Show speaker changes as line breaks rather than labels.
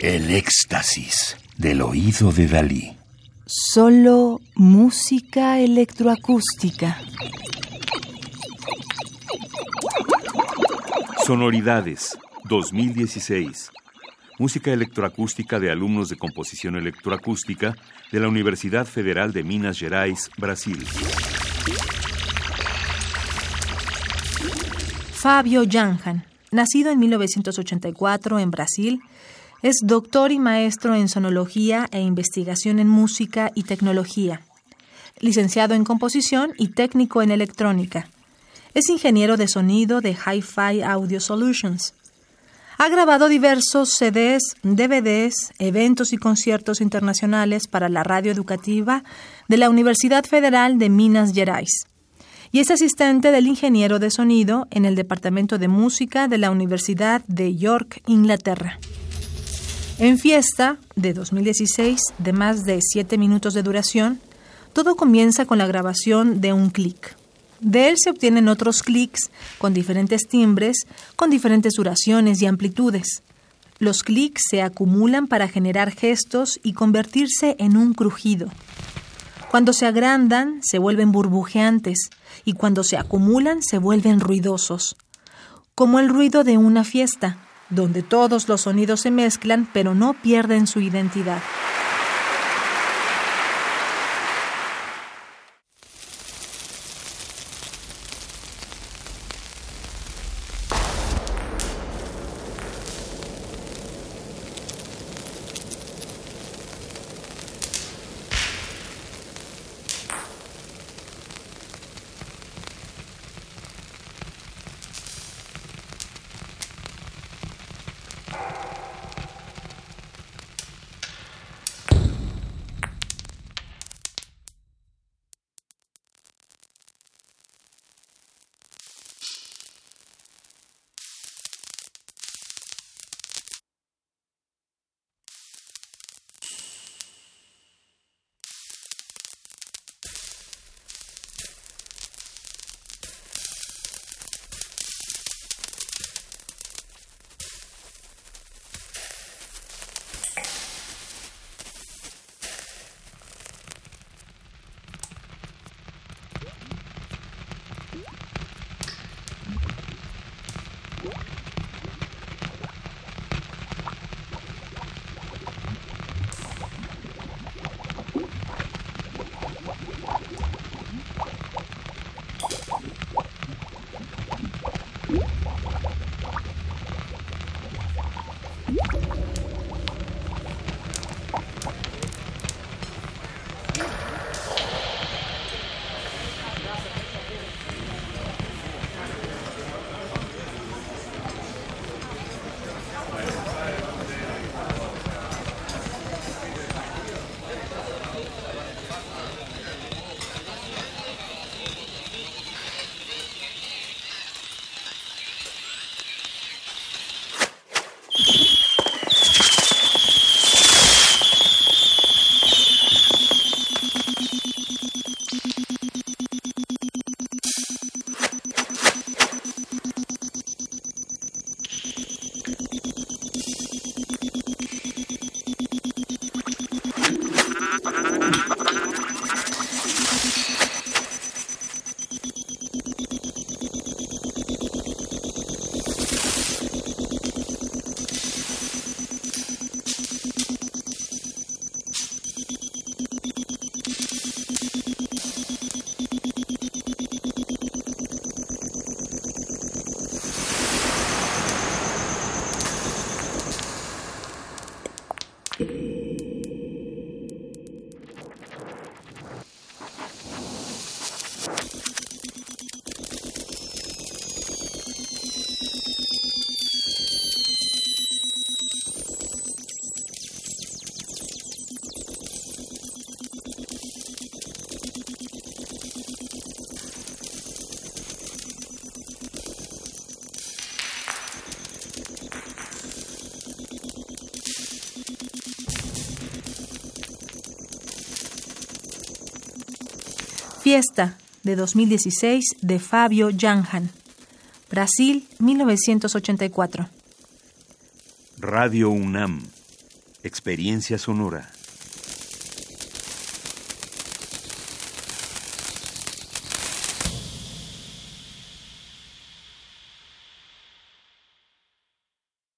El éxtasis del oído de Dalí.
Solo música electroacústica.
Sonoridades 2016. Música electroacústica de alumnos de composición electroacústica de la Universidad Federal de Minas Gerais, Brasil.
Fabio Janjan, nacido en 1984 en Brasil, es doctor y maestro en sonología e investigación en música y tecnología, licenciado en composición y técnico en electrónica. Es ingeniero de sonido de Hi-Fi Audio Solutions. Ha grabado diversos CDs, DVDs, eventos y conciertos internacionales para la radio educativa de la Universidad Federal de Minas Gerais y es asistente del ingeniero de sonido en el Departamento de Música de la Universidad de York, Inglaterra. En Fiesta, de 2016, de más de siete minutos de duración, todo comienza con la grabación de un clic. De él se obtienen otros clics con diferentes timbres, con diferentes duraciones y amplitudes. Los clics se acumulan para generar gestos y convertirse en un crujido. Cuando se agrandan, se vuelven burbujeantes y cuando se acumulan, se vuelven ruidosos. Como el ruido de una fiesta, donde todos los sonidos se mezclan pero no pierden su identidad. Fiesta de 2016 de Fabio Janjan. Brasil, 1984.
Radio UNAM. Experiencia sonora.